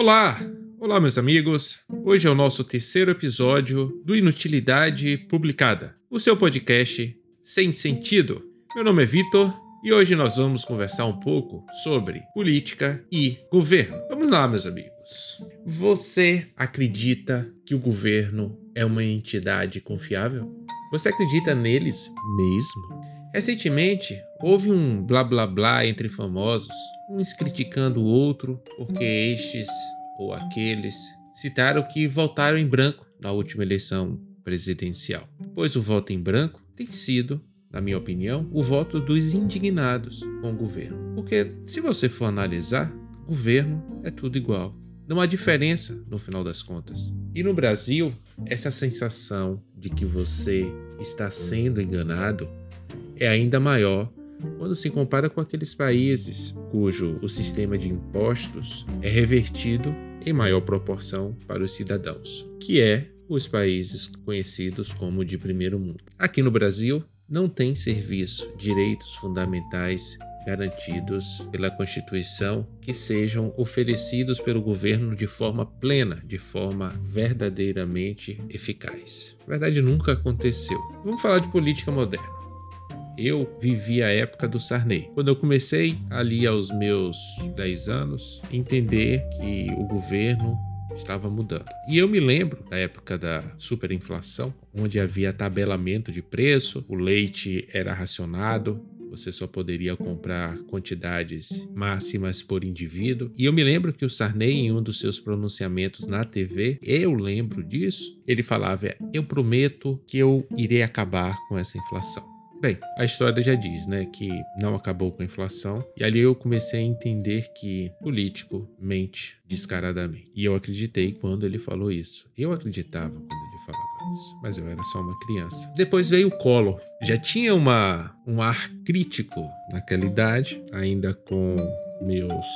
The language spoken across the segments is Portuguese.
Olá! Olá, meus amigos! Hoje é o nosso terceiro episódio do Inutilidade Publicada, o seu podcast sem sentido. Meu nome é Vitor e hoje nós vamos conversar um pouco sobre política e governo. Vamos lá, meus amigos. Você acredita que o governo é uma entidade confiável? Você acredita neles mesmo? Recentemente, houve um blá blá blá entre famosos, uns criticando o outro porque estes ou aqueles citaram que votaram em branco na última eleição presidencial. Pois o voto em branco tem sido, na minha opinião, o voto dos indignados com o governo. Porque se você for analisar, governo é tudo igual. Não há diferença no final das contas. E no Brasil, essa sensação de que você está sendo enganado é ainda maior quando se compara com aqueles países cujo o sistema de impostos é revertido em maior proporção para os cidadãos, que é os países conhecidos como de primeiro mundo. Aqui no Brasil, não tem serviço, direitos fundamentais garantidos pela Constituição que sejam oferecidos pelo governo de forma plena, de forma verdadeiramente eficaz. Na verdade, nunca aconteceu. Vamos falar de política moderna. Eu vivi a época do Sarney. Quando eu comecei ali aos meus 10 anos, entender que o governo estava mudando. E eu me lembro da época da superinflação, onde havia tabelamento de preço, o leite era racionado, você só poderia comprar quantidades máximas por indivíduo. E eu me lembro que o Sarney, em um dos seus pronunciamentos na TV, eu lembro disso, ele falava: Eu prometo que eu irei acabar com essa inflação. Bem, a história já diz, né, que não acabou com a inflação. E ali eu comecei a entender que político mente descaradamente. E eu acreditei quando ele falou isso. Eu acreditava quando ele falava isso, mas eu era só uma criança. Depois veio o Collor. Já tinha uma, um ar crítico naquela idade, ainda com meus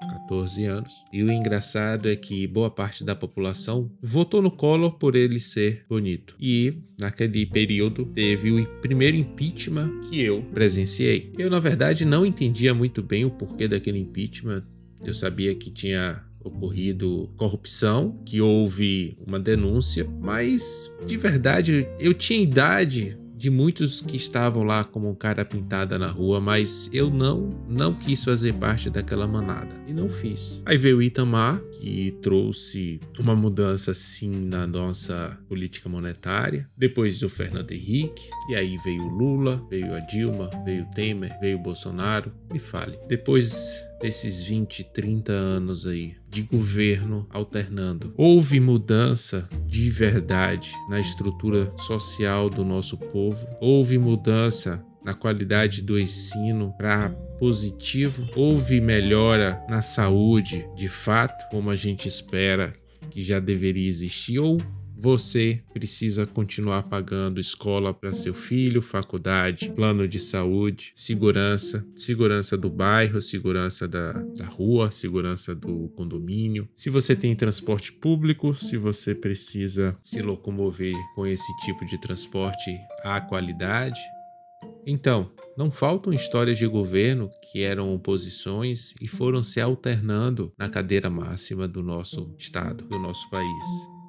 14 anos. E o engraçado é que boa parte da população votou no Collor por ele ser bonito. E naquele período teve o primeiro impeachment que eu presenciei. Eu, na verdade, não entendia muito bem o porquê daquele impeachment. Eu sabia que tinha ocorrido corrupção, que houve uma denúncia, mas de verdade eu tinha idade de muitos que estavam lá como um cara pintada na rua, mas eu não não quis fazer parte daquela manada e não fiz. Aí veio o Itamar, que trouxe uma mudança sim na nossa política monetária. Depois o Fernando Henrique, e aí veio o Lula, veio a Dilma, veio o Temer, veio o Bolsonaro. Me fale. Depois desses 20, 30 anos aí de governo alternando. Houve mudança de verdade na estrutura social do nosso povo, houve mudança na qualidade do ensino para positivo, houve melhora na saúde de fato, como a gente espera que já deveria existir, ou você precisa continuar pagando escola para seu filho, faculdade, plano de saúde, segurança, segurança do bairro, segurança da, da rua, segurança do condomínio. Se você tem transporte público, se você precisa se locomover com esse tipo de transporte à qualidade. Então, não faltam histórias de governo que eram oposições e foram se alternando na cadeira máxima do nosso estado, do nosso país.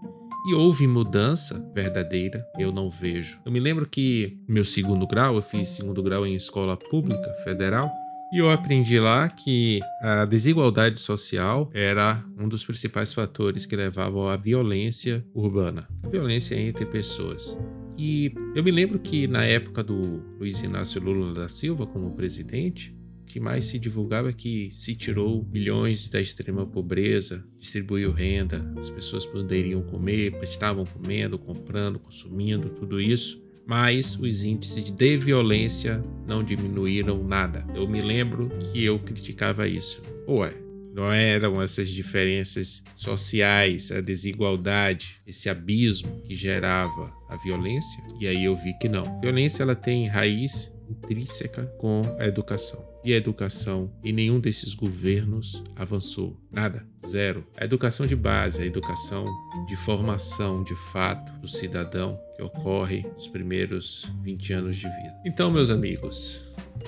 E houve mudança verdadeira, eu não vejo. Eu me lembro que meu segundo grau, eu fiz segundo grau em escola pública federal, e eu aprendi lá que a desigualdade social era um dos principais fatores que levavam à violência urbana, violência entre pessoas. E eu me lembro que na época do Luiz Inácio Lula da Silva como presidente, que mais se divulgava é que se tirou milhões da extrema pobreza, distribuiu renda, as pessoas poderiam comer, estavam comendo, comprando, consumindo, tudo isso. Mas os índices de violência não diminuíram nada. Eu me lembro que eu criticava isso. Ué, não eram essas diferenças sociais, a desigualdade, esse abismo que gerava a violência? E aí eu vi que não. A violência ela tem raiz intrínseca com a educação. E a educação em nenhum desses governos avançou. Nada. Zero. A educação de base, a educação de formação de fato do cidadão que ocorre nos primeiros 20 anos de vida. Então, meus amigos,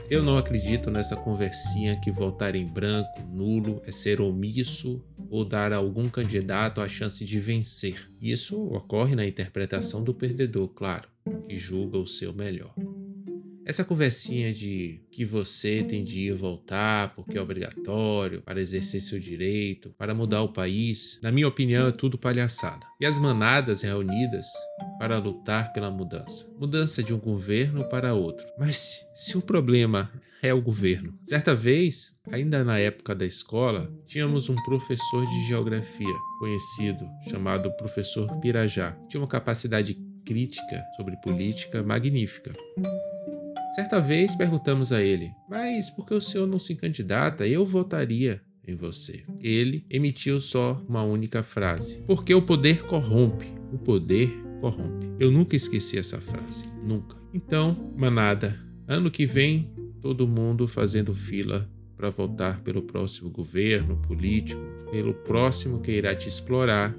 eu não acredito nessa conversinha que votar em branco, nulo, é ser omisso ou dar a algum candidato a chance de vencer. Isso ocorre na interpretação do perdedor, claro, que julga o seu melhor. Essa conversinha de que você tem de ir voltar porque é obrigatório para exercer seu direito, para mudar o país, na minha opinião é tudo palhaçada. E as manadas reunidas para lutar pela mudança. Mudança de um governo para outro. Mas se o problema é o governo. Certa vez, ainda na época da escola, tínhamos um professor de geografia conhecido, chamado professor Pirajá. Tinha uma capacidade crítica sobre política magnífica. Certa vez perguntamos a ele: Mas por que o senhor não se candidata? Eu votaria em você. Ele emitiu só uma única frase: Porque o poder corrompe. O poder corrompe. Eu nunca esqueci essa frase. Nunca. Então, manada, ano que vem, todo mundo fazendo fila para votar pelo próximo governo político, pelo próximo que irá te explorar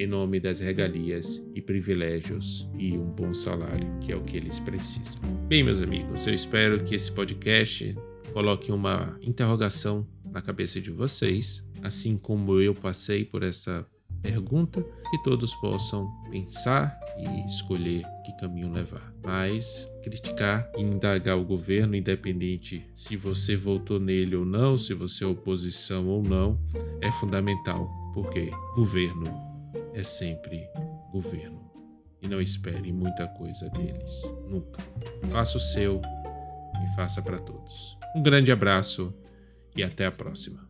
em nome das regalias e privilégios e um bom salário, que é o que eles precisam. Bem, meus amigos, eu espero que esse podcast coloque uma interrogação na cabeça de vocês, assim como eu passei por essa pergunta, que todos possam pensar e escolher que caminho levar. Mas criticar e indagar o governo, independente se você votou nele ou não, se você é oposição ou não, é fundamental, porque governo é sempre governo. E não espere muita coisa deles, nunca. Faça o seu e faça para todos. Um grande abraço e até a próxima.